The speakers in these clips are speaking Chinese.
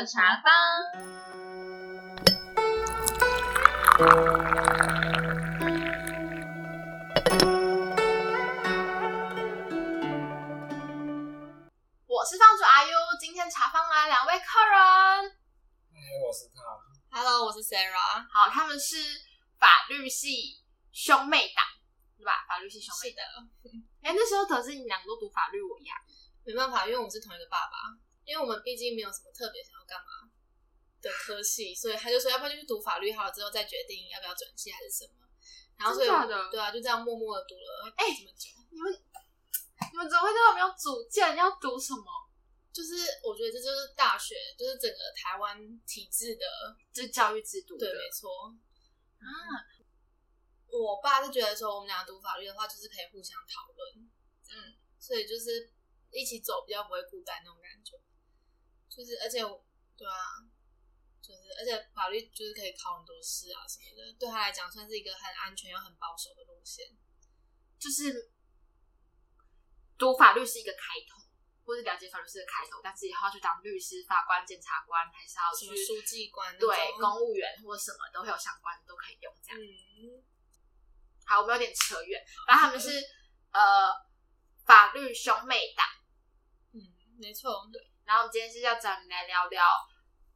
的茶坊。我是放主阿 U，今天茶坊来两位客人。嗨，我是他。Hello，我是 Sarah。好，他们是法律系兄妹档，对吧？法律系兄妹是的档。，哎、那时候得知你们两个都读法律，我呀。没办法，因为我们是同一个爸爸，因为我们毕竟没有什么特别想要干嘛的科系，所以他就说要不要就去读法律，好了之后再决定要不要转系还是什么。然后所以对啊，就这样默默的读了哎这么久。你们你们怎么会这么没有主见？要读什么？就是我觉得这就是大学，就是整个台湾体制的，就是教育制度对，没错。啊，我爸就觉得说我们俩读法律的话，就是可以互相讨论，嗯，所以就是一起走比较不会孤单那种感觉。就是而且对啊，就是而且法律就是可以考很多试啊什么的，对他来讲算是一个很安全又很保守的路线。就是读法律是一个开头，或是了解法律是一个开头，但是以后要去当律师、法官、检察官，还是要去书记官对公务员或什么都会有相关，都可以用这样。嗯，好，我们有点扯远，然后他们是呃法律兄妹党，嗯，没错，对，然后我们今天是要找你来聊聊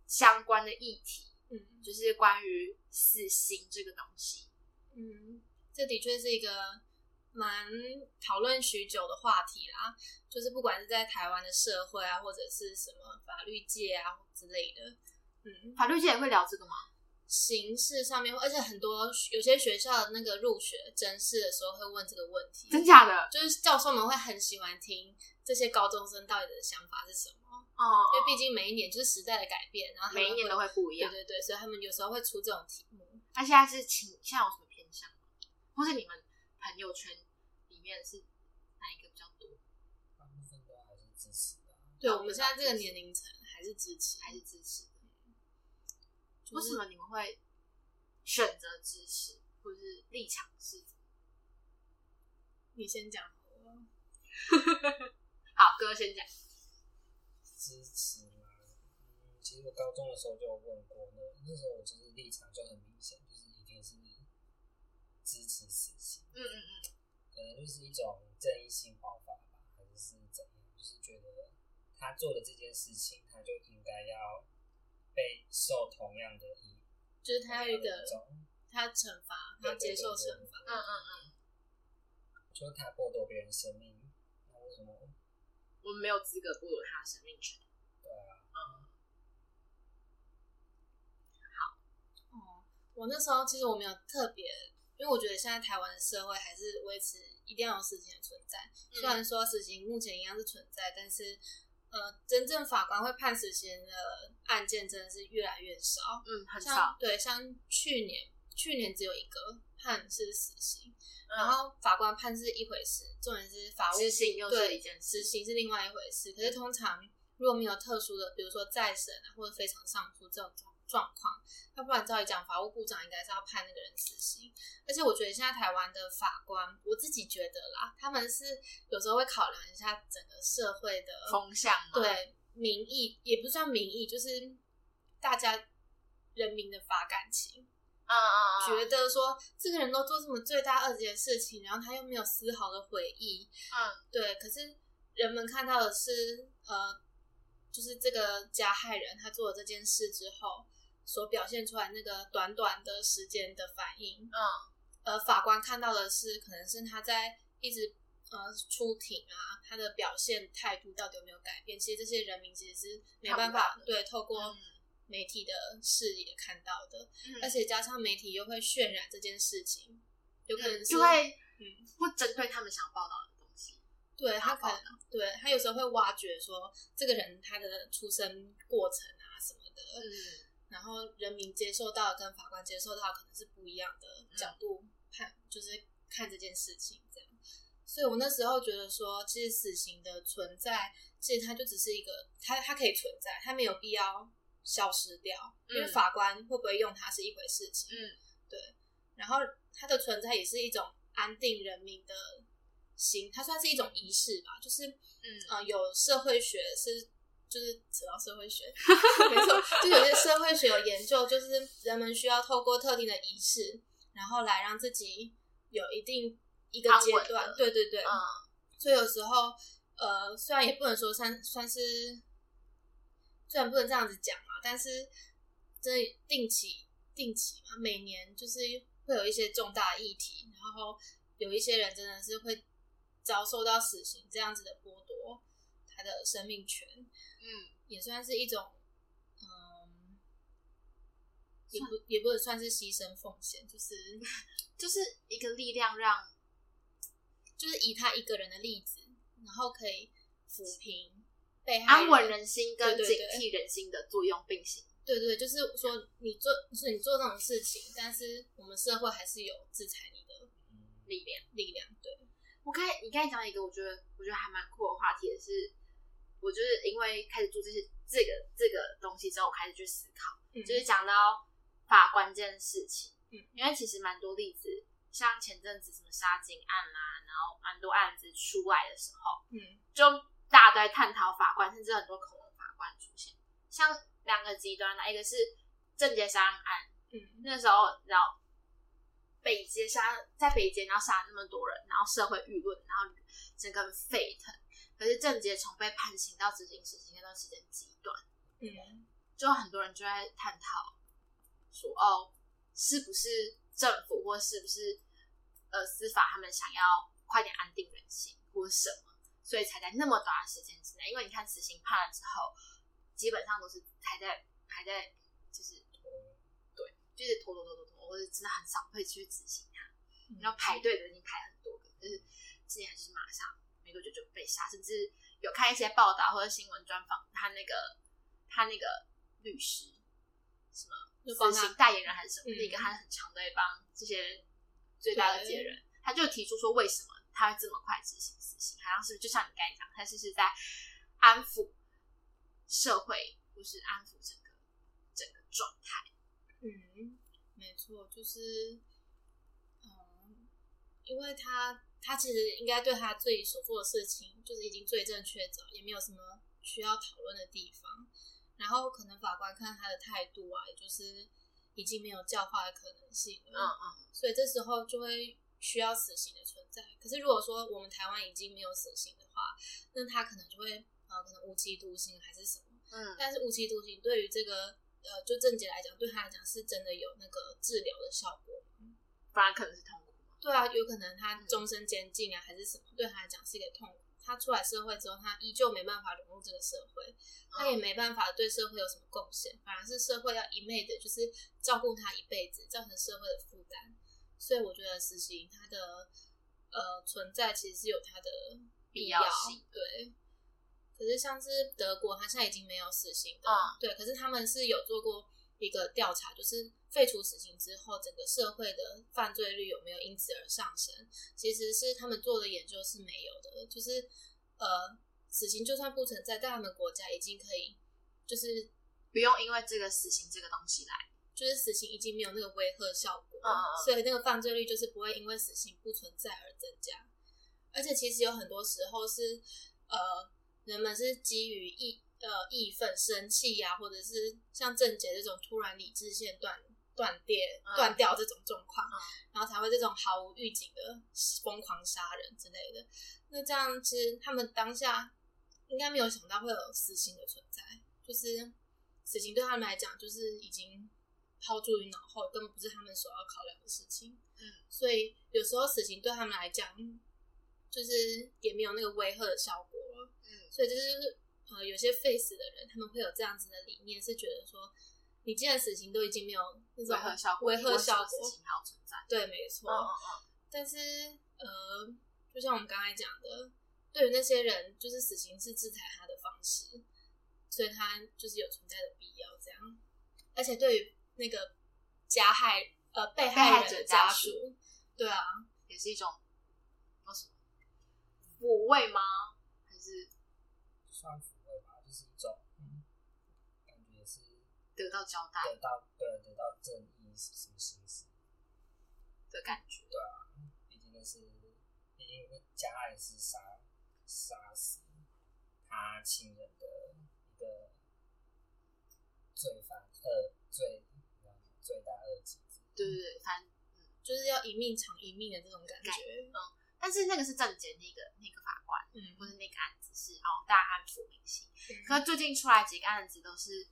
相关的议题，嗯就是关于死刑这个东西。嗯，这的确是一个蛮讨论许久的话题啦。就是不管是在台湾的社会啊，或者是什么法律界啊之类的，嗯，法律界也会聊这个吗？形式上面，而且很多有些学校的那个入学甄试的时候会问这个问题，真假的？就是教授们会很喜欢听这些高中生到底的想法是什么，哦因为毕竟每一年就是时代的改变，然后每一年都会不一样。对对对，所以他们有时候会出这种题目。那现在是倾现在有什么偏向吗？或是你们朋友圈里面是哪一个比较多？大部分都还是支持的啊、对我们现在这个年龄层还是支持，还是支持的？就是为什么你们会选择支持，或者是立场是？你先讲好了。好，哥先讲。支持吗。嗯，其实我高中的时候就有问过，那那时候我就是立场就很明显，就是一定是支持死刑，嗯嗯嗯，可能就是一种正义性爆发吧，还是是怎样？就是觉得他做的这件事情，他就应该要被受同样的一就是他有一个种，他惩罚，他接受惩罚。嗯嗯嗯，就是他剥夺别人生命？我们没有资格剥夺他的生命权。对啊，哦，我那时候其实我没有特别，因为我觉得现在台湾的社会还是维持一定要有死刑的存在。虽然说死刑目前一样是存在，但是呃，真正法官会判死刑的案件真的是越来越少。嗯，很少。对，像去年去年只有一个判是死刑，嗯然后法官判是一回事，重点是法务执行又是对一件事执行是另外一回事。可是通常如果没有特殊的，比如说再审啊或者非常上诉这种状状况，要不然照理讲，法务部长应该是要判那个人死刑。而且我觉得现在台湾的法官，我自己觉得啦，他们是有时候会考量一下整个社会的风向嘛，对民意，也不算民意，就是大家人民的法感情。嗯嗯嗯，觉得说这个人都做这么罪大恶极的事情，然后他又没有丝毫的悔意，嗯对。可是人们看到的是，呃，就是这个加害人他做了这件事之后所表现出来那个短短的时间的反应，嗯而，法官看到的是可能是他在一直呃出庭啊，他的表现态度到底有没有改变？其实这些人民其实是没办法对透过嗯媒体的视野看到的。嗯而且加上媒体又会渲染这件事情，有可能是就会嗯，会针对他们想报道的东西。对他可能对他有时候会挖掘说这个人他的出生过程啊什么的，嗯然后人民接受到跟法官接受到可能是不一样的角度看，就是看这件事情这样。所以我那时候觉得说，其实死刑的存在，其实它就只是一个，它它可以存在，它没有必要消失掉，因为嗯。法官会不会用它是一回事情。嗯。对。然后它的存在也是一种安定人民的心，它算是一种仪式吧，就是嗯。呃，有社会学是就是扯到社会学，没错，就有些社会学有研究，就是人们需要透过特定的仪式，然后来让自己有一定一个阶段，对对对，嗯，所以有时候呃，虽然也不能说算算是，虽然不能这样子讲嘛，但是真的定期定期嘛，每年就是会有一些重大的议题，然后有一些人真的是会遭受到死刑这样子的剥夺他的生命权。嗯，也算是一种，嗯，也不也不能算是牺牲奉献，就是 就是一个力量让，就是以他一个人的例子，然后可以抚平被害安稳人心跟警惕人心的作用并行。对对，就是说你做，是你做那种事情，但是我们社会还是有制裁你的力量。力量。对，我刚才你刚才讲一个，我觉得我觉得还蛮酷的话题，也是我就是因为开始做这些这个这个东西之后，我开始去思考，嗯就是讲到法官这件事情，嗯，因为其实蛮多例子，像前阵子什么杀警案啦、然后蛮多案子出来的时候，嗯就大家都在探讨法官，甚至很多恐龙法官出现，像两个极端的，一个是郑捷杀人案，嗯。那时候然后北捷杀在北捷，然后杀了那么多人，然后社会舆论，然后整个很沸腾。可是郑捷从被判刑到执行死刑那段时间极短，嗯。就很多人就在探讨说，哦，是不是政府或是不是呃司法他们想要快点安定人心，或什么，所以才在那么短的时间之内，因为你看死刑判了之后，基本上都是还在还在就是对，就是拖拖拖拖拖，或者真的很少会去执行它。嗯。然后排队的已经排很多个，可是今年还是马上没多久就被杀，甚至有看一些报道或者新闻专访，他那个他那个律师什么就帮他死刑代言人还是什么，嗯。那个他很常在帮这些最大的这些人，他就提出说为什么他会这么快执行死刑，好像是就像你刚才讲，他是是在安抚社会，或是安抚整个整个状态。嗯，没错，就是，嗯，因为他他其实应该对他自己所做的事情，就是已经罪证确凿，也没有什么需要讨论的地方。然后可能法官看他的态度啊，也就是已经没有教化的可能性了。嗯嗯，所以这时候就会需要死刑的存在。可是如果说我们台湾已经没有死刑的话，那他可能就会呃可能无期徒刑还是什么。嗯，但是无期徒刑对于这个呃就郑杰来讲，对他来讲是真的有那个治疗的效果吗。不然可能是痛苦。对啊，有可能他终身监禁啊，还是什么，对他来讲是一个痛苦。他出来社会之后，他依旧没办法融入这个社会，他也没办法对社会有什么贡献，反而是社会要一昧的，就是照顾他一辈子，造成社会的负担。所以我觉得死刑它的呃存在其实是有它的必必要性对。可是像是德国，它现在已经没有死刑的，嗯对。可是他们是有做过一个调查，就是废除死刑之后，整个社会的犯罪率有没有因此而上升？其实是他们做的研究是没有的，就是呃，死刑就算不存在，但他们国家已经可以，就是不用因为这个死刑这个东西来，就是死刑已经没有那个威吓效果，所以那个犯罪率就是不会因为死刑不存在而增加。而且其实有很多时候是呃，人们是基于义呃义愤、生气呀、或者是像郑杰这种突然理智线断断裂、嗯断掉这种状况，嗯然后才会这种毫无预警的疯狂杀人之类的。那这样其实他们当下应该没有想到会有死刑的存在，就是死刑对他们来讲就是已经抛诸于脑后，根本不是他们所要考量的事情。嗯，所以有时候死刑对他们来讲，就是也没有那个威吓的效果了。嗯所以这就是呃，有些废死的人，他们会有这样子的理念，是觉得说，你既然死刑都已经没有那种威吓效果，威吓效果，死刑还要存在。对，没错。嗯嗯但是呃，就像我们刚才讲的，对于那些人，就是死刑是制裁他的方式，所以他就是有存在的必要。这样，而且对于那个加害呃被害害人的者家家属，对啊，嗯，也是一种有什么抚慰吗？还是算抚慰吧，就是一种嗯，感觉也是得到交代得到对得到正义什么形式，的感觉？对啊毕竟那是毕竟那加害是杀杀死他亲人的一一个罪犯呃罪罪大恶极。对对对，反正就是要一命偿一命的这种感觉。嗯但是那个是正检那个那个法官，嗯，或是那个案子是哦，大案抚民心。可是最近出来几个案子都是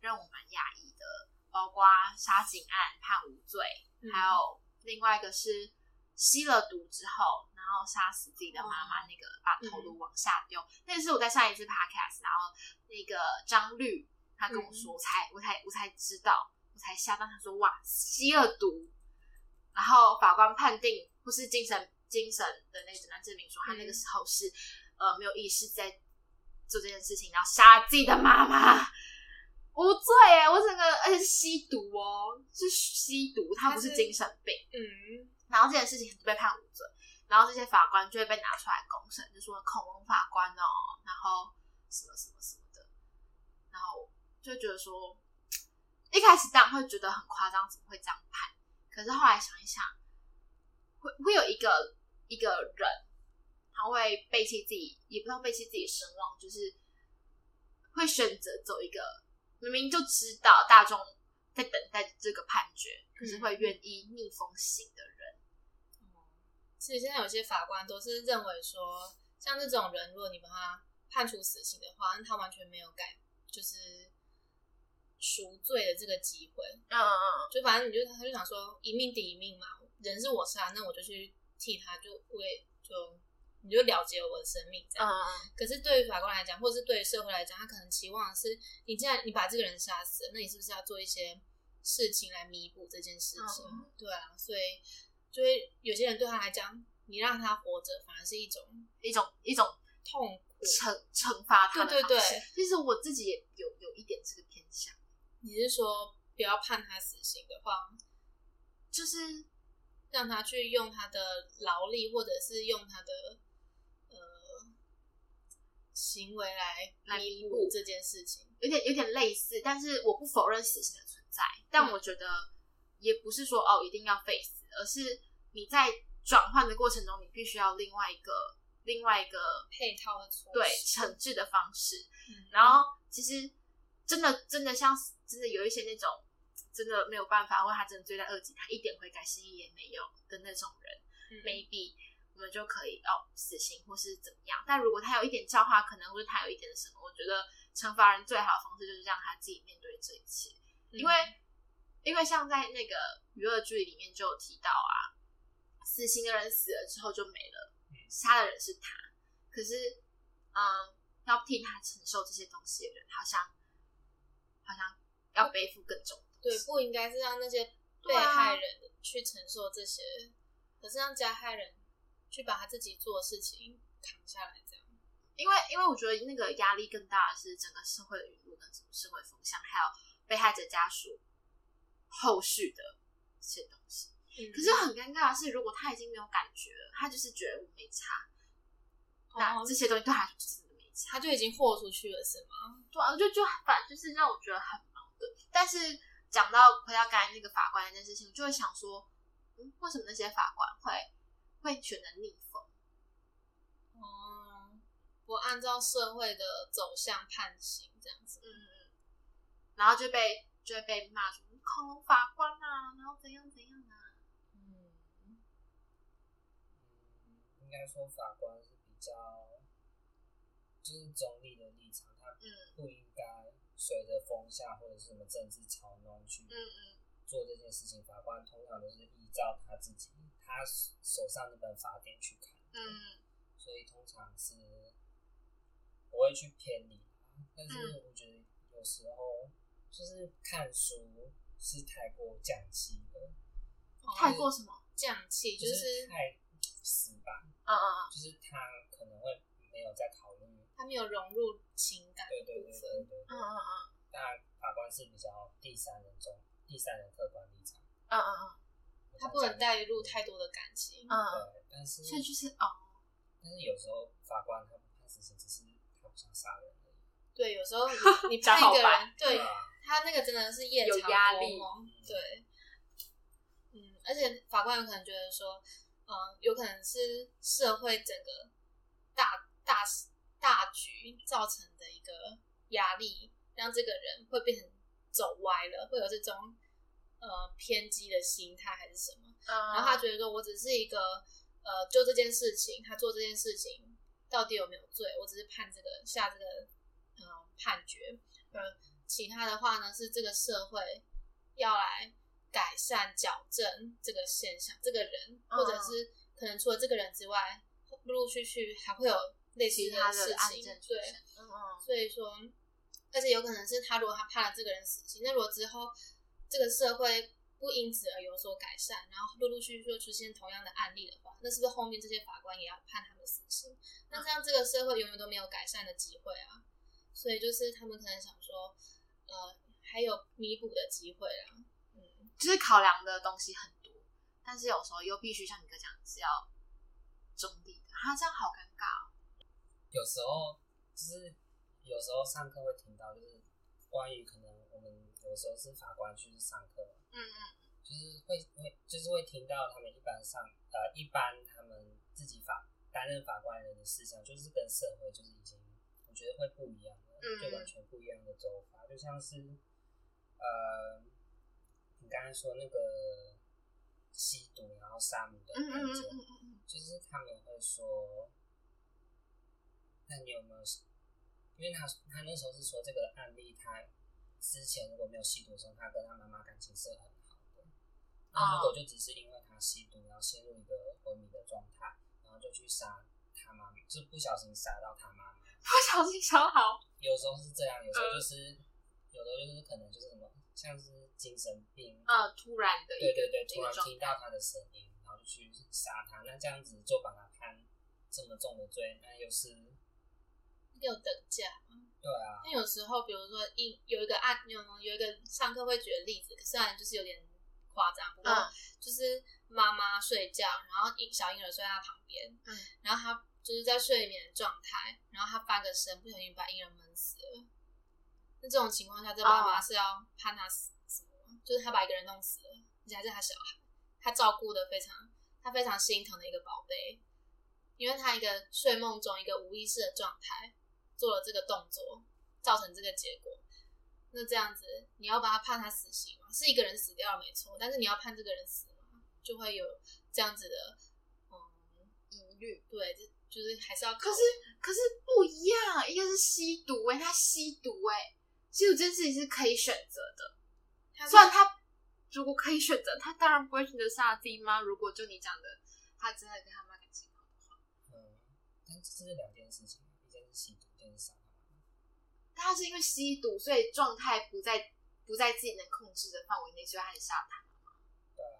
让我蛮讶异的，包括杀警案判无罪，还有另外一个是吸了毒之后，然后杀死自己的妈妈，那个把头颅往下丢。那个是我在上一次 podcast，然后那个张律他跟我说，我才我才我才知道，我才吓到，他说哇，吸了毒，然后法官判定或是精神。精神的那个诊断证明说，他那个时候是呃没有意识在做这件事情，然后杀自己的妈妈，无罪哎！我整个而且是吸毒哦，是吸毒，他不是精神病。嗯，然后这件事情被判无罪，然后这些法官就会被拿出来公审，就说恐龙法官哦，然后什么什么什么的，然后就觉得说，一开始当然会觉得很夸张，怎么会这样判？可是后来想一想，会会有一个。一个人，他会背弃自己，也不知道背弃自己声望，就是会选择走一个明明就知道大众在等待这个判决，可是会愿意逆风行的人。其实现在有些法官都是认为说，像这种人，如果你把他判处死刑的话，那他完全没有改，就是赎罪的这个机会。嗯嗯嗯，就反正你就他就想说，一命抵一命嘛，人是我杀，那我就去。替他就为就你就了结了我的生命这样，可是对于法官来讲，或是对于社会来讲，他可能期望的是，你既然你把这个人杀死了，那你是不是要做一些事情来弥补这件事情？对啊，所以就会有些人对他来讲，你让他活着，反而是一种一种一种痛苦惩惩罚他。对对对，其实我自己也有有一点这个偏向。你是说不要判他死刑的话，就是。让他去用他的劳力，或者是用他的呃行为来弥补这件事情，有点有点类似。但是我不否认死刑的存在，但我觉得也不是说哦一定要废死，而是你在转换的过程中，你必须要另外一个另外一个配套的对惩治的方式。然后其实真的真的像真的有一些那种。真的没有办法，或他真的罪在二级，他一点悔改心意也没有的那种人，maybe 我们就可以哦死刑或是怎么样。但如果他有一点教化，可能或者他有一点什么，我觉得惩罚人最好的方式就是让他自己面对这一切。因为因为像在那个娱乐剧里面就有提到啊，死刑的人死了之后就没了，杀的人是他，可是嗯，要替他承受这些东西的人，好像好像要背负更重。对，不应该是让那些被害人去承受这些，可是让加害人去把他自己做的事情扛下来，这样。因为，因为我觉得那个压力更大的是整个社会的舆论跟整个社会风向，还有被害者家属后续的这些东西。可是很尴尬的是，如果他已经没有感觉了，他就是觉得我没差，那这些东西对他就是真的没差，他就已经豁出去了，是吗？对啊，就就反就是让我觉得很矛盾，但是。讲到回到刚才那个法官那件事情，我就会想说，嗯，为什么那些法官会会选择逆风？哦，不按照社会的走向判刑这样子，嗯嗯，然后就被就会被骂出恐龙法官啊，然后怎样怎样啊，嗯，应该说法官是比较就是中立的立场，他不应该。随着风向或者是什么政治操弄去做这件事情，法官通常都是依照他自己他手上那本法典去看，嗯，所以通常是不会去偏离。但是我觉得有时候就是看书是太过降气的，太过什么降气，就是太死板，嗯嗯嗯，就是他可能会没有在考虑。他没有融入情感对对对对对，嗯嗯嗯。当然，法官是比较第三人中第三人客观立场。嗯嗯嗯。他不能带入太多的感情。嗯。对，但是。所以就是哦。但是有时候法官他不判死刑，只是他不想杀人而已。对，有时候 你 判一个人，对他那个真的是夜有压力。对。嗯，而且法官有可能觉得说，嗯，有可能是社会整个大大。大局造成的一个压力，让这个人会变成走歪了，会有这种呃偏激的心态还是什么？然后他觉得说，我只是一个呃，就这件事情，他做这件事情到底有没有罪？我只是判这个下这个呃判决。呃，其他的话呢，是这个社会要来改善矫正这个现象，这个人或者是可能除了这个人之外，陆陆续续还会有。类似的事情，对，嗯嗯，所以说，而且有可能是他如果他判了这个人死刑，那如果之后这个社会不因此而有所改善，然后陆陆续续出现同样的案例的话，那是不是后面这些法官也要判他们死刑？那这样这个社会永远都没有改善的机会啊！所以就是他们可能想说，呃，还有弥补的机会啊，嗯，就是考量的东西很多，但是有时候又必须像你哥讲是要中立的，他这样好尴尬哦。有时候就是有时候上课会听到，就是关于可能我们有时候是法官去上课，嗯嗯，就是会会就是会听到他们一般上呃一般他们自己法担任法官人的思想，就是跟社会就是已经我觉得会不一样的，就完全不一样的走法，就像是呃你刚才说那个吸毒然后杀母的案件，就是他们会说。那你有没有？因为他他那时候是说这个案例，他之前如果没有吸毒的时候，他跟他妈妈感情是很好的。那如果就只是因为他吸毒，然后陷入一个昏迷的状态，然后就去杀他妈妈，就不小心杀到他妈妈。不小心杀好。有时候是这样，有时候就是，有的就是可能就是什么，像是精神病啊，突然的，对对对，突然听到他的声音，然后就去杀他，那这样子就把他判这么重的罪，那又是。有等价对啊。那有时候，比如说，一有一个案，有有一个上课会举的例子，虽然就是有点夸张，不过就是妈妈睡觉，然后婴小婴儿睡在他旁边，嗯，然后他就是在睡眠状态，然后他翻个身，不小心把婴儿闷死了。那这种情况下，这妈妈是要判他死什么？就是他把一个人弄死了，而且还是他小孩，他照顾的非常，他非常心疼的一个宝贝，因为他一个睡梦中一个无意识的状态。做了这个动作，造成这个结果，那这样子你要把他判他死刑吗？是一个人死掉了没错，但是你要判这个人死吗？就会有这样子的嗯疑虑。对，就就是还是要。可是可是不一样，一个是吸毒哎，他吸毒哎，吸毒这件事情是可以选择的。虽然他如果可以选择，他当然不会选择杀自己妈。如果就你讲的，他真的跟他妈感情好的话，嗯，但这是两件事情，一件是吸毒。他是因为吸毒，所以状态不在不在自己能控制的范围内，所以他很杀他妈妈。对啊，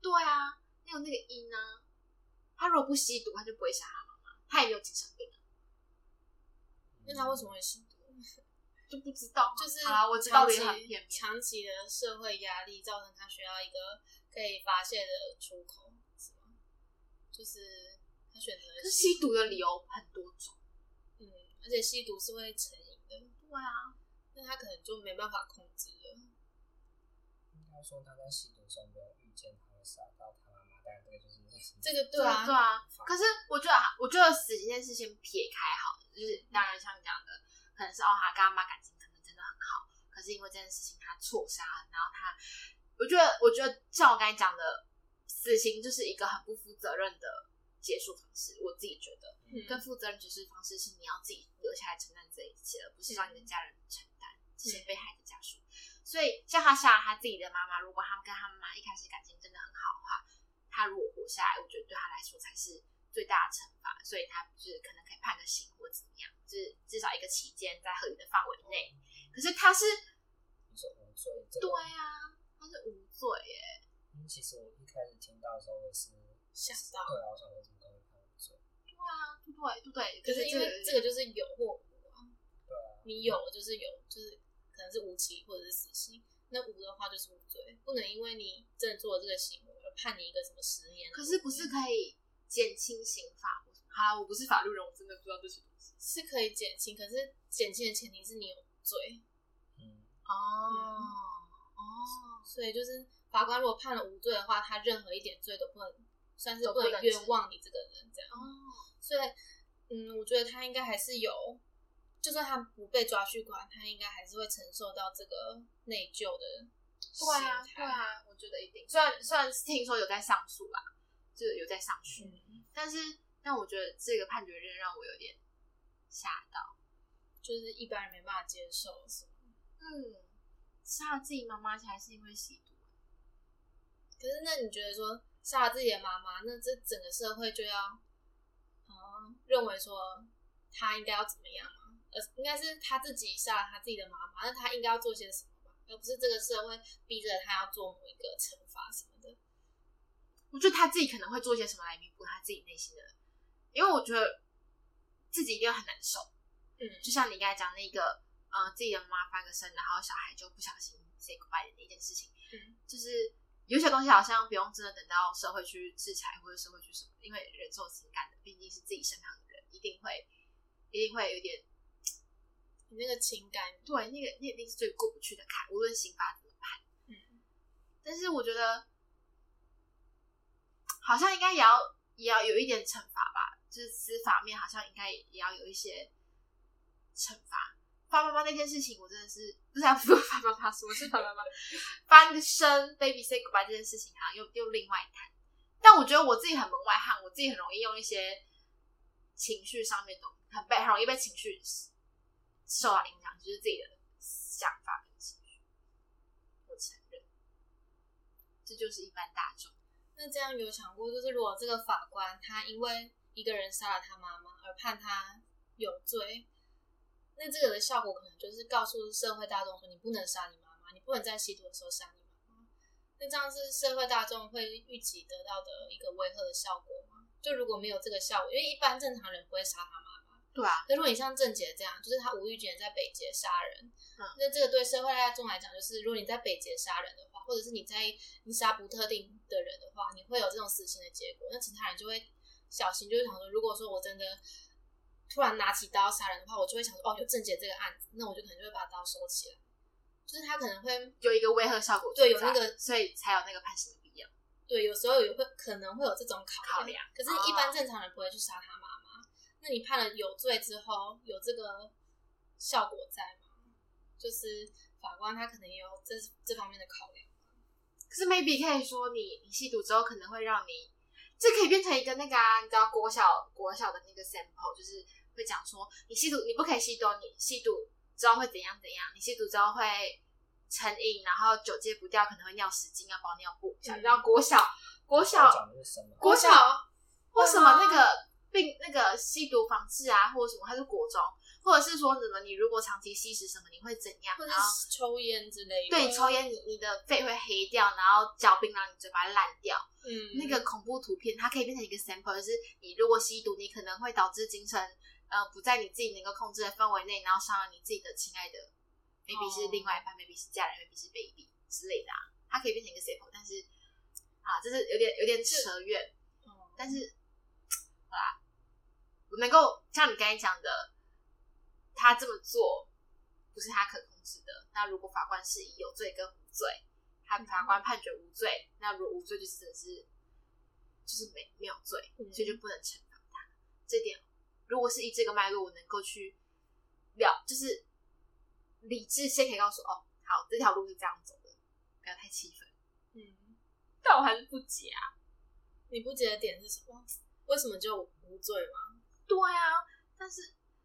对啊，没有那个因啊。他如果不吸毒，他就不会杀他妈妈，他也没有精神病啊。那他为什么会吸毒？就不知道，就是啊，我知道很片面长期的社会压力造成他需要一个可以发泄的出口，是吗？就是他选择。吸毒的理由很多种。而且吸毒是会成瘾的，对啊，那他可能就没办法控制了。应该说他在吸毒时候没有遇见他会杀到他妈妈，但这个就是这个对啊对啊。可是我觉得，我觉得死刑这件事情撇开好，就是当然像你讲的，可能是哦，他跟他妈感情可能真的很好，可是因为这件事情他错杀了，然后他，我觉得，我觉得像我刚才讲的，死刑就是一个很不负责任的。结束方式，我自己觉得更负责任结束方式是你要自己留下来承担这一切，而不是让你的家人承担这些被害的家属。所以，像他杀了他自己的妈妈，如果他们跟他妈妈一开始感情真的很好的话，他如果活下来，我觉得对他来说才是最大的惩罚。所以，他就是可能可以判个刑或怎么样，就是至少一个期间在合理的范围内。可是他是无罪，对啊，他是无罪耶。嗯，其实我一开始听到的时候我是。想到对啊，我想为什么会判罪？对啊，对对对，可是因为这个就是有或无啊。对啊，你有就是有，就是可能是无期或者是死刑。那无的话就是无罪，不能因为你真的做了这个行为而判你一个什么十年。可是不是可以减轻刑罚？好，我不是法律人，我真的不知道这些东西。是可以减轻，可是减轻的前提是你有罪。嗯哦哦，所以就是法官如果判了无罪的话，他任何一点罪都不能。算是不能冤枉你这个人这样，哦所以，嗯，我觉得他应该还是有就算他不被抓去关，他应该还是会承受到这个内疚的。对啊，对啊，我觉得一定。虽然虽然听说有在上诉啦，就有在上诉，但是但我觉得这个判决令让我有点吓到，就是一般人没办法接受，是吗？嗯，杀了自己妈妈还是因为吸毒？可是那你觉得说杀了自己的妈妈，那这整个社会就要，嗯，认为说他应该要怎么样嘛？呃，应该是他自己杀了他自己的妈妈，那他应该要做些什么吧？而不是这个社会逼着他要做某一个惩罚什么的。我觉得他自己可能会做些什么来弥补他自己内心的，因为我觉得自己一定很难受。嗯，就像你刚才讲那个，呃，自己的妈翻个身，然后小孩就不小心 say goodbye 的那件事情。嗯，就是有些东西好像不用真的等到社会去制裁或者社会去什么，因为人受情感的毕竟是自己身旁的人，一定会一定会有点。你那个情感，对，那个那一定是最过不去的坎，无论刑法怎么判。嗯，但是我觉得好像应该也要也要有一点惩罚吧，就是司法面好像应该也要有一些惩罚。翻妈妈那件事情，我真的是不是不是翻妈妈，什么是翻妈妈？翻身 baby say goodbye 这件事情哈，又又另外谈。但我觉得我自己很门外汉，我自己很容易用一些情绪上面的，很被很容易被情绪。受到影响就是自己的想法跟情绪，我承认，这就是一般大众。那这样有想过，就是如果这个法官他因为一个人杀了他妈妈而判他有罪，那这个的效果可能就是告诉社会大众说，你不能杀你妈妈，你不能在吸毒的时候杀你妈妈。那这样是社会大众会预期得到的一个威吓的效果吗？就如果没有这个效果，因为一般正常人不会杀他妈。对啊，那如果你像郑杰这样，就是他无预警在北捷杀人，那这个对社会大众来讲，就是如果你在北捷杀人的话，或者是你在你杀不特定的人的话，你会有这种死刑的结果，那其他人就会小心，就是想说，如果说我真的突然拿起刀杀人的话，我就会想说，哦，有郑杰这个案子，那我就可能就会把刀收起来，就是他可能会有一个威吓效果，对，有那个，所以才有那个判刑的必要。对，有时候也会可能会有这种考量，可是一般正常人不会去杀他妈。那你判了有罪之后，有这个效果在吗？就是法官他可能也有这这方面的考量。可是 maybe 可以说，你你吸毒之后可能会让你，这可以变成一个那个啊，你知道国小国小的那个 sample，就是会讲说，你吸毒你不可以吸毒，你吸毒之后会怎样怎样，你吸毒之后会成瘾，然后酒戒不掉，可能会尿失禁，要包尿布。你知道国小国小国小为什么那个？病那个吸毒防治啊，或者什么，还是国中，或者是说什么，你如果长期吸食什么，你会怎样？然后抽烟之类的。对，抽烟你你的肺会黑掉，然后嚼槟榔你嘴巴烂掉。嗯，那个恐怖图片它可以变成一个 sample，就是你如果吸毒，你可能会导致精神呃不在你自己能够控制的范围内，然后伤了你自己的亲爱的，maybe 是另外一半，maybe 是家人，maybe 是 baby 之类的啊。它可以变成一个 sample，但是啊，这是有点有点扯远。但是。好啦，我能够像你刚才讲的，他这么做不是他可控制的。那如果法官是以有罪跟无罪，他法官判决无罪，那如果无罪就是真的是就是没没有罪，所以就不能惩罚他。这点如果是以这个脉络，我能够去了，就是理智先可以告诉哦，好，这条路是这样走的，不要太气愤。嗯，但我还是不解啊，你不解的点是什么？为什么就无罪吗？对啊，但是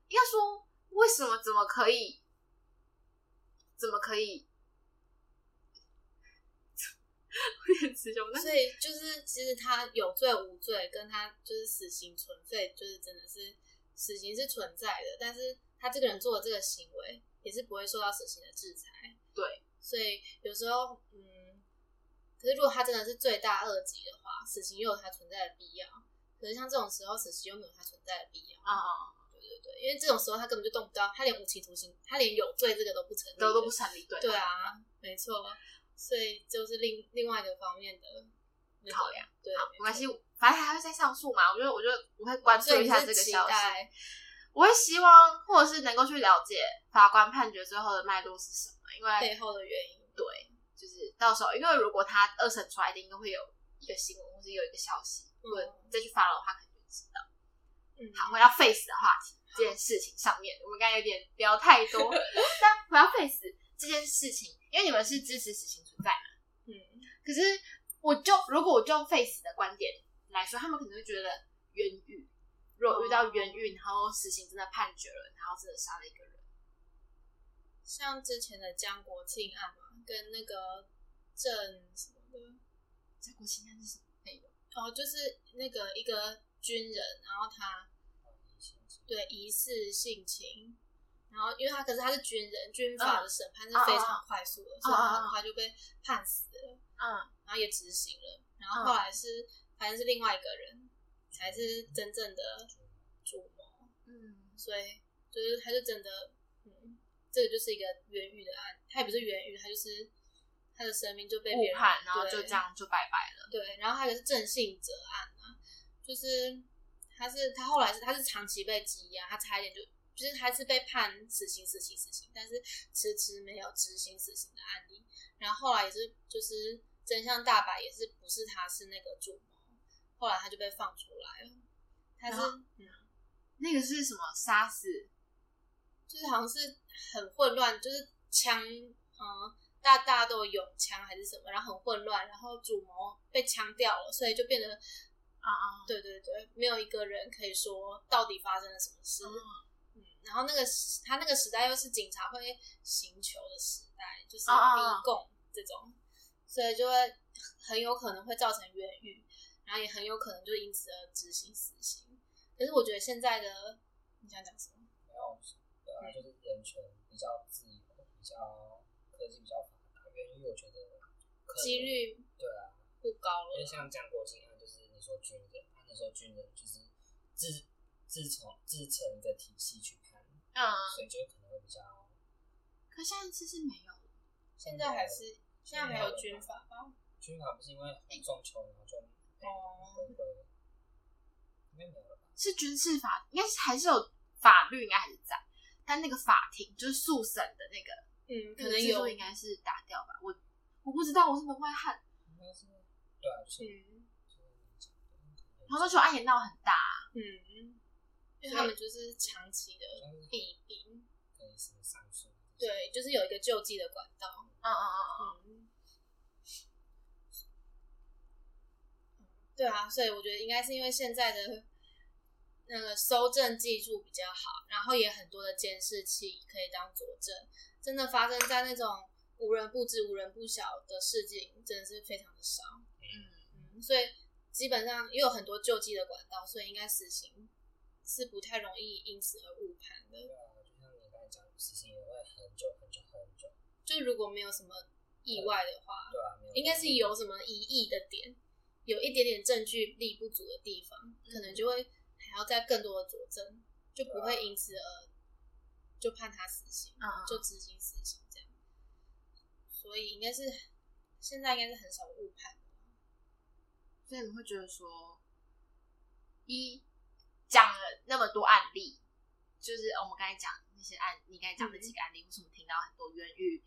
应该说，为什么怎么可以？怎么可以？有点词穷。所以就是，其实他有罪无罪，跟他就是死刑存废，就是真的是死刑是存在的，但是他这个人做的这个行为也是不会受到死刑的制裁。对，所以有时候，嗯，可是如果他真的是罪大恶极的话，死刑又有它存在的必要。可是像这种时候，死刑又没有它存在的必要啊！对对对，因为这种时候他根本就动不到，他连无期徒刑，他连有罪这个都不成立，都都不成立。对对啊，没错，所以就是另另外一个方面的考量。对，没关系，反正还会再上诉嘛。我觉得，我觉得我会关注一下这个消息。我会希望，或者是能够去了解法官判决最后的脉络是什么，因为背后的原因。对，就是到时候，因为如果他二审出来的，应该会有一个新闻，或是有一个消息。对，再去发了，他肯定知道。嗯，好，回到 face 的话题。这件事情上面，我们刚才有点聊太多。但回到 face 这件事情，因为你们是支持死刑存在嘛，嗯，可是我就如果我就用 face 的观点来说，他们可能会觉得冤狱，如果遇到冤狱，然后死刑真的判决了，然后真的杀了一个人，像之前的江国庆案嘛，跟那个郑什么的，江国庆案是什么内容？哦，就是那个一个军人，然后他对疑似性侵，然后因为他可是他是军人，军法的审判是非常快速的，所以他很快就被判死了，嗯，然后也执行了，然后后来是反正是另外一个人才是真正的主谋，嗯，所以就是他就真的。嗯这个就是一个冤狱的案，他也不是冤狱，他就是他的生命就被误判，然后就这样就拜拜了。对，然后还有是郑信哲案啊，就是他是他后来是他是长期被羁押，他差一点就就是他是被判死刑、死刑、死刑，但是迟迟没有执行死刑的案例。然后后来也是就是真相大白，也是不是他是那个主谋，后来他就被放出来了。他是嗯，那个是什么杀死？就是好像是很混乱，就是枪，嗯，大大家都有枪还是什么，然后很混乱，然后主谋被枪掉了，所以就变得啊啊，对对对，没有一个人可以说到底发生了什么事，嗯，然后那个他那个时代又是警察会行求的时代，就是逼供这种，所以就会很有可能会造成冤狱，然后也很有可能就因此而执行死刑。可是我觉得现在的你想讲什么？就是人权比较自由，比较科技比较发达，原因我觉得几率对啊不高了。因为像江国庆案，就是你说军人，他那时候军人就是自自从自成一个体系去判，嗯，所以就可能会比较。可现在其实没有，现在还是现在还有军法吧？军法不是因为很重囚，然后就哦，应该没有了吧？是军事法，应该是还是有法律，应该还是在。但那个法庭就是速审的那个，嗯，可能有应该是打掉吧。我我不知道，我是门外汉。应该是对啊，是。然后说球案也闹很大，嗯，因为他们就是长期的弊病，可以什么上诉？对，就是有一个救济的管道。嗯嗯嗯嗯。对啊，所以我觉得应该是因为现在的。那个搜证技术比较好，然后也很多的监视器可以当佐证。真的发生在那种无人不知、无人不晓的事情，真的是非常的少。嗯嗯，所以基本上也有很多救济的管道，所以应该死刑是不太容易因此而误判的。对啊，就像你刚才讲，死刑也会很久很久很久。就如果没有什么意外的话，对啊，应该是有什么疑义的点，有一点点证据力不足的地方，可能就会。还要再更多的佐证，就不会因此而就判他死刑，就执行死刑这样。所以应该是现在应该是很少误判。所以你会觉得说，一讲了那么多案例，就是我们刚才讲那些案，你刚才讲的几个案例，为什么听到很多冤狱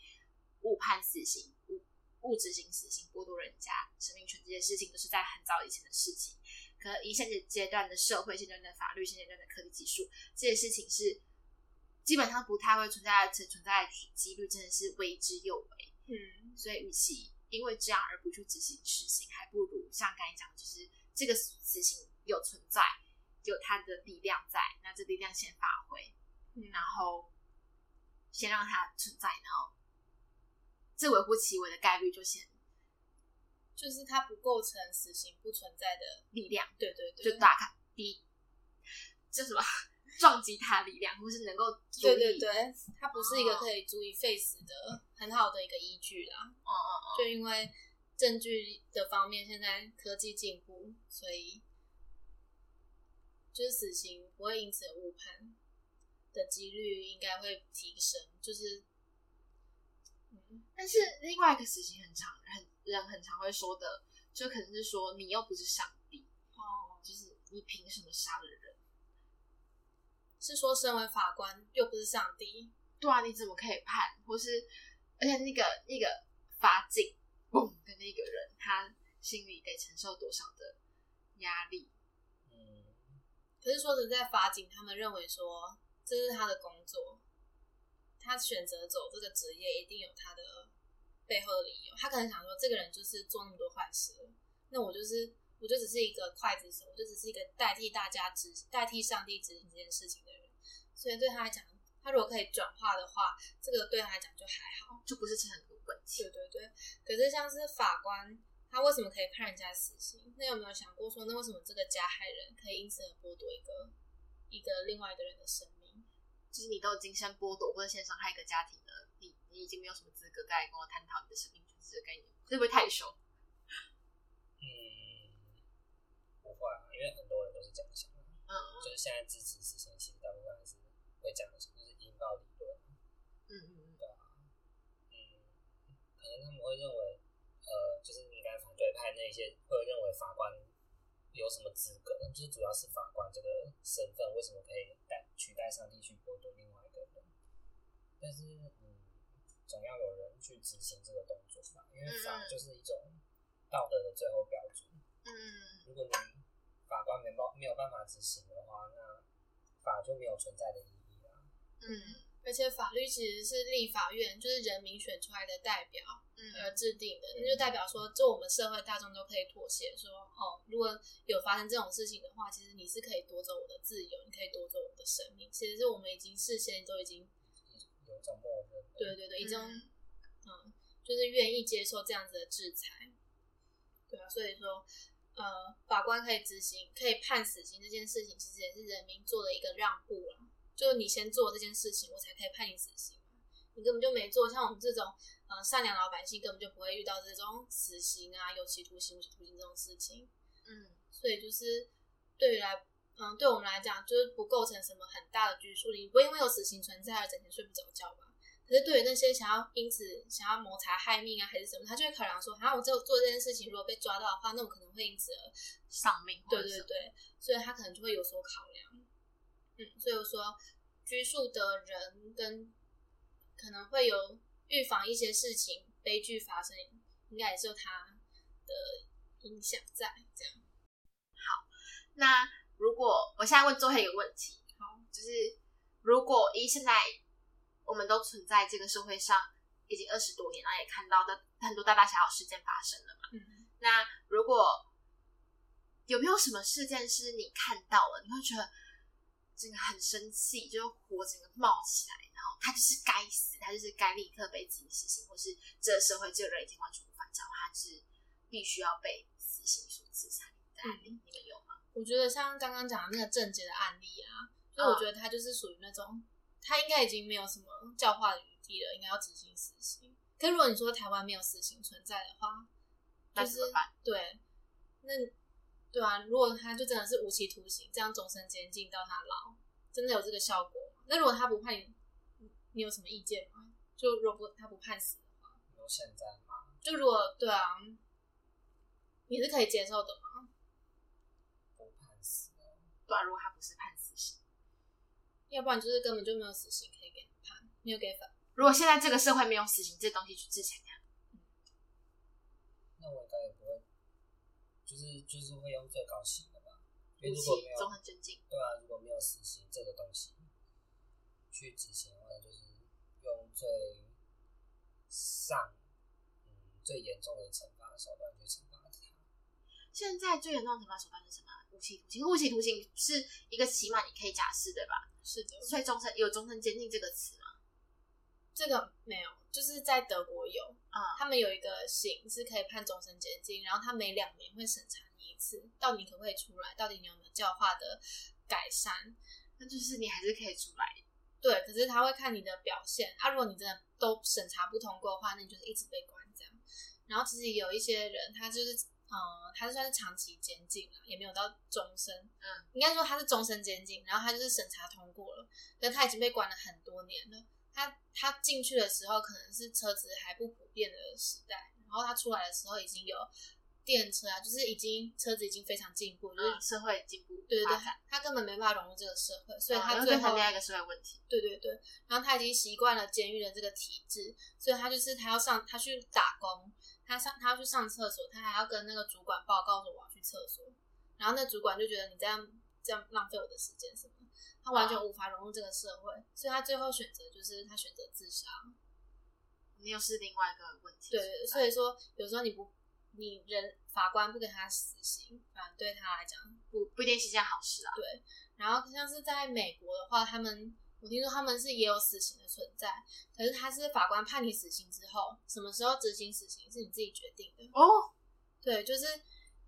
误判死刑、误误执行死刑、剥夺人家生命权这些事情，都是在很早以前的事情。可一现阶段的社会、现阶段的法律、现阶段的科技技术，这些事情是基本上不太会存在，存存在的几率真的是为之又为。嗯，所以与其因为这样而不去执行死刑，还不如像刚才讲，就是这个死刑有存在，有它的力量在，那这力量先发挥，然后先让它存在，然后这微乎其微的概率就先。就是它不构成死刑不存在的力量，对对对，就打开第一，这什么 撞击它力量，或是能够对对对，它不是一个可以足以废死的很好的一个依据啦。哦哦哦，就因为证据的方面现在科技进步，所以就是死刑不会因此误判的几率应该会提升。就是，但是另外一个死刑很长很。人很常会说的，就可能是说你又不是上帝哦，就是你凭什么杀了人？是说身为法官又不是上帝，对啊，你怎么可以判？或是而且那个那个法警嘣的那个人，他心里得承受多少的压力？嗯，可可是说实在，法警他们认为说这是他的工作，他选择走这个职业一定有他的背后的理由。他可能想说，这个人就是做那么多坏事，那我就是我就只是一个刽子手，我就只是一个代替大家执代替上帝执行这件事情的人。所以对他来讲，他如果可以转化的话，这个对他来讲就还好，就不是成很问题。对对对。可是像是法官，他为什么可以判人家死刑？那有没有想过说，那为什么这个加害人可以因此而剥夺一个一个另外一个人的生命？就是你都已经先剥夺或者先伤害一个家庭了，你你已经没有什么资格再来跟我探讨你的生命权这个概念，会不会太熟？嗯，不会啊，因为很多人都是这样想的。嗯，就是现在支持死刑，其实大部分还是会讲的，就是引爆理论。嗯嗯嗯，对啊。嗯，可能他们会认为，呃，就是应该反对派那些会认为法官有什么资格？就是主要是法官这个身份，为什么可以代取代上帝去剥夺另外一个人？但是，嗯，总要有人去执行这个动作吧，因为法就是一种道德的最后标准。嗯，如果你法官没办没有办法执行的话，那法就没有存在的意义了。嗯，而且法律其实是立法院，就是人民选出来的代表而制定的，那就代表说，就我们社会大众都可以妥协，说哦，如果有发生这种事情的话，其实你是可以夺走我的自由，你可以夺走我的生命。其实是我们已经事先都已经有一种默认，对对对，一种嗯，就是愿意接受这样子的制裁。对啊，所以说。呃，法官可以执行、可以判死刑这件事情，其实也是人民做的一个让步了。就是你先做这件事情，我才可以判你死刑。你根本就没做，像我们这种呃善良老百姓，根本就不会遇到这种死刑啊、有期徒刑、无期徒刑这种事情。嗯，所以就是对于来，嗯，对我们来讲，就是不构成什么很大的拘束力，不会因为有死刑存在而整天睡不着觉吧？可是对于那些想要因此想要谋财害命啊，还是什么，他就会考量说，好像我做做这件事情，如果被抓到的话，那我可能会因此而丧命。对对对，所以他可能就会有所考量。嗯，所以我说拘束的人跟可能会有预防一些事情悲剧发生，应该也是有他的影响在。这样好，那如果我现在问最后一个问题，好，就是如果一现在。我们都存在这个社会上已经二十多年了，也看到的很多大大小小事件发生了嘛。嗯，那如果有没有什么事件是你看到了，你会觉得这个很生气，就火整个冒起来，然后他就是该死，他就是该立刻被执行死刑，或是这个社会这个人已经完全无法掌握，他是必须要被死刑所制裁的案例，你们有吗？我觉得像刚刚讲的那个郑杰的案例啊，所以我觉得他就是属于那种。他应该已经没有什么教化的余地了，应该要执行死刑。可如果你说台湾没有死刑存在的话，就是对，那对啊，如果他就真的是无期徒刑，这样终身监禁到他老，真的有这个效果吗？那如果他不判你，你有什么意见吗？就如果不他不判死的话，有现在吗？就如果对啊，你是可以接受的吗？不判死，对啊，如果他不是判死刑。要不然就是根本就没有死刑可以给判，没有给反。如果现在这个社会没有死刑这东西去制裁他，那我应该也不会，就是就是会用最高刑的吧？无期纵横监禁。对啊，如果没有死刑这个东西去执行的话，就是用最上嗯最严重的惩罚手段去惩罚他。现在最严重的惩罚手段是什么？无期徒刑。无期徒刑是一个起码你可以假释，的吧？是的，所以终身有终身监禁这个词吗？这个没有，就是在德国有啊，他们有一个刑是可以判终身监禁，然后他每两年会审查你一次，到底可不可以出来，到底你有没有教化的改善，那就是你还是可以出来。对，可是他会看你的表现，啊，如果你真的都审查不通过的话，那你就是一直被关这样。然后其实有一些人，他就是。呃，他算是长期监禁了，也没有到终身。嗯，应该说他是终身监禁，然后他就是审查通过了，但他已经被关了很多年了。他他进去的时候可能是车子还不普遍的时代，然后他出来的时候已经有电车啊，就是已经车子已经非常进步，就是社会进步。对对对，他根本没办法融入这个社会，所以他最后另外一个社会问题。对对对，然后他已经习惯了监狱的这个体制，所以他就是他要上他去打工。他上，他要去上厕所，他还要跟那个主管报告说我要去厕所，然后那主管就觉得你这样这这样浪费我的时间什么？他完全无法融入这个社会，所以他最后选择就是他选择自杀。你又是另外一个问题。对，所以说有时候你不，你人法官不给他死刑，反正对他来讲不不一定是件好事啊。对，然后像是在美国的话，他们我听说他们是也有死刑的存在，可是他是法官判你死刑之后，什么时候执行死刑是你自己决定的。哦，对，就是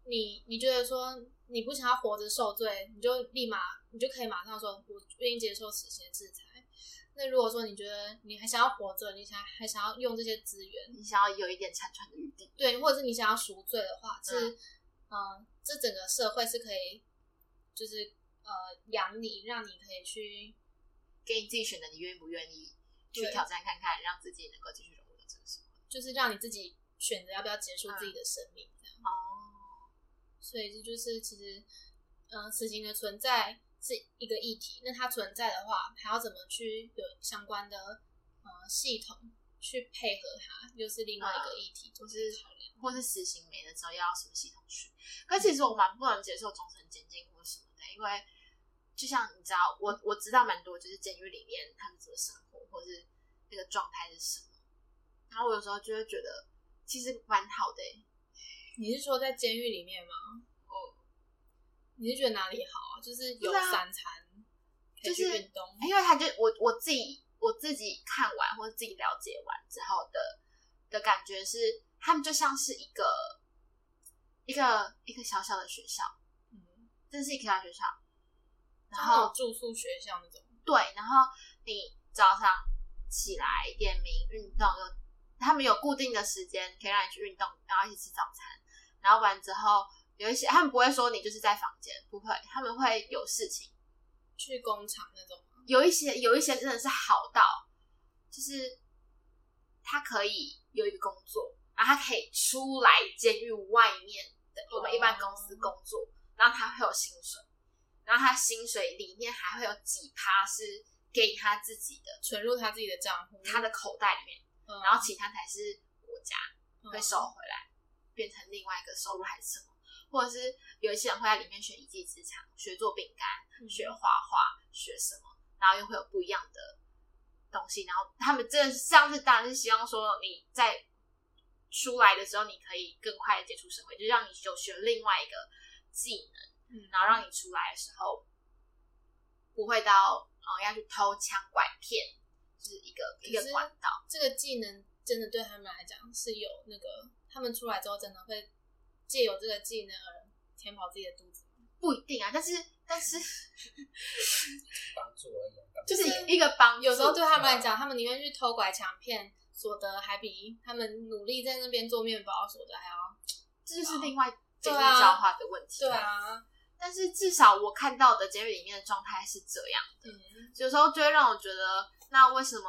你你觉得说你不想要活着受罪，你就立马你就可以马上说，我愿意接受死刑的制裁。那如果说你觉得你还想要活着，你想还想要用这些资源，你想要有一点残喘的余地，对，或者是你想要赎罪的话，是，嗯，这整个社会是可以，就是呃养你，让你可以去给你自己选择，你愿不愿意去挑战看看，让自己能够继续融入这个社会，就是让你自己选择要不要结束自己的生命这样。哦，所以这就是其实，嗯，死刑的存在。是一个议题，那它存在的话，还要怎么去有相关的呃系统去配合它，又是另外一个议题，就是考量，或是实行没了之后要什么系统去。可其实我蛮不能接受终身监禁或什么的，因为就像你知道，我我知道蛮多，就是监狱里面他们怎么生活，或是那个状态是什么。然后我有时候就会觉得，其实蛮好的。你是说在监狱里面吗？你是觉得哪里好啊？就是有三餐，就是运动，因为他就我我自己我自己看完或者自己了解完之后的的感觉是，他们就像是一个一个一个小小的学校，嗯，这是一个小学校，然后住宿学校那种，对，然后你早上起来点名运动，有他们有固定的时间可以让你去运动，然后一起吃早餐，然后完之后。有一些他们不会说你就是在房间，不会，他们会有事情去工厂那种。有一些有一些真的是好到，就是他可以有一个工作，然后他可以出来监狱外面的我们一般公司工作，然后他会有薪水，然后他薪水里面还会有几趴是给他自己的，存入他自己的账户，他的口袋里面，然后其他才是国家会收回来，变成另外一个收入还是什么。或者是有一些人会在里面学一技之长，学做饼干，学画画，学什么，然后又会有不一样的东西。然后他们真的这样子，当然是希望说你在出来的时候，你可以更快的接触社会，就让你有学另外一个技能，然后让你出来的时候不会到哦要去偷抢拐骗，就是一个一个管道。这个技能真的对他们来讲是有那个，他们出来之后真的会。借有这个技能而填饱自己的肚子不一定啊，但是但是 帮助而已，就是一个帮。有时候对他们来讲，他们宁愿去偷拐抢骗，所得还比他们努力在那边做面包所得还要。这就是另外监狱教化的问题。对啊，但是至少我看到的监狱里面的状态是这样的。有时候就会让我觉得，那为什么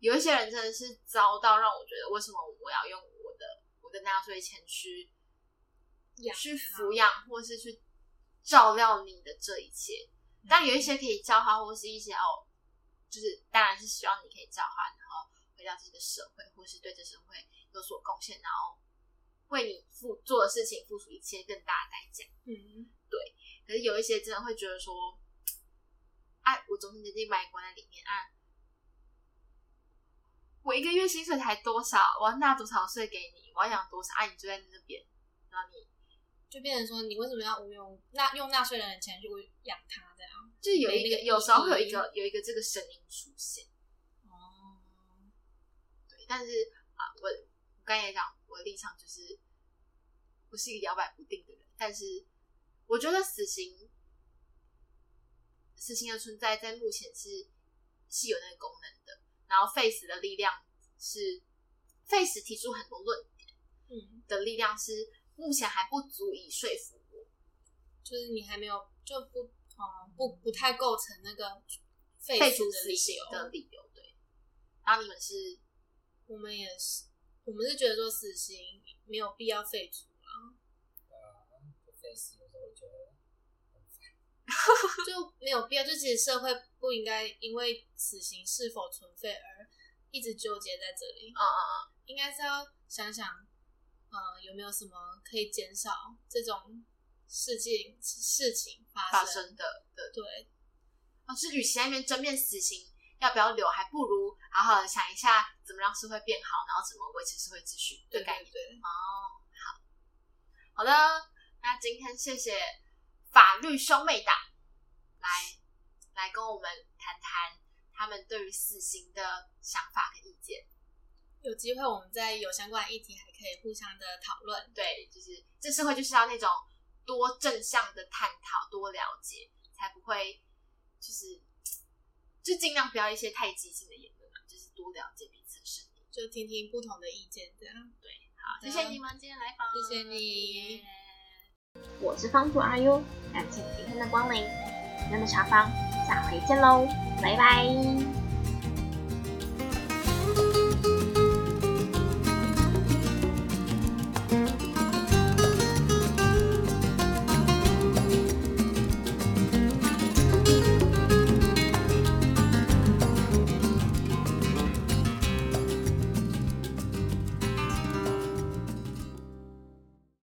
有一些人真的是遭到让我觉得，为什么我要用我的我的纳税钱去？去抚养或是去照料你的这一切，但有一些可以教化，或是一些哦，就是当然是希望你可以教化，然后回到这个社会，或是对这社会有所贡献，然后为你付做的事情付出一切更大的代价。嗯，对。可是有一些真的会觉得说，哎，我终身监禁把你关在里面啊，我一个月薪水才多少，我要纳多少税给你，我要养多少，啊，你就在那边，然后你。就变成说，你为什么要无用纳用纳税人的钱去养他？这样，就有一个有时候会有一个有一个这个声音出现。哦，对，但是啊，我我刚才讲，我的立场就是我是一个摇摆不定的人，但是我觉得死刑死刑的存在在目前是是有那个功能的，然后 face 的力量是 face 提出很多论点，嗯，的力量是。目前还不足以说服我，就是你还没有就不嗯不不太构成那个废除死刑的理由，对。然后你们是，我们也是，我们是觉得说死刑没有必要废除了。啊，不废死有时候觉得 就没有必要。就其实社会不应该因为死刑是否存废而一直纠结在这里。啊啊啊！应该是要想想。呃，有没有什么可以减少这种事情事情发生的的。对，啊，是与其在那边争辩死刑要不要留，还不如好好的想一下怎么让社会变好，然后怎么维持社会秩序的概念。哦，好，好的，那今天谢谢法律兄妹党来来跟我们谈谈他们对于死刑的想法跟意见。有机会我们在有相关的议题，还可以互相的讨论。对，就是这社会就是要那种多正向的探讨，多了解。才不会，就是就尽量不要一些太激进的言论嘛，就是多了解彼此的声音，就听听不同的意见，这样对。好，谢谢你们今天来访，谢谢你。我是方主阿 U，感谢今天的光临，咱们茶坊下回见喽，拜拜。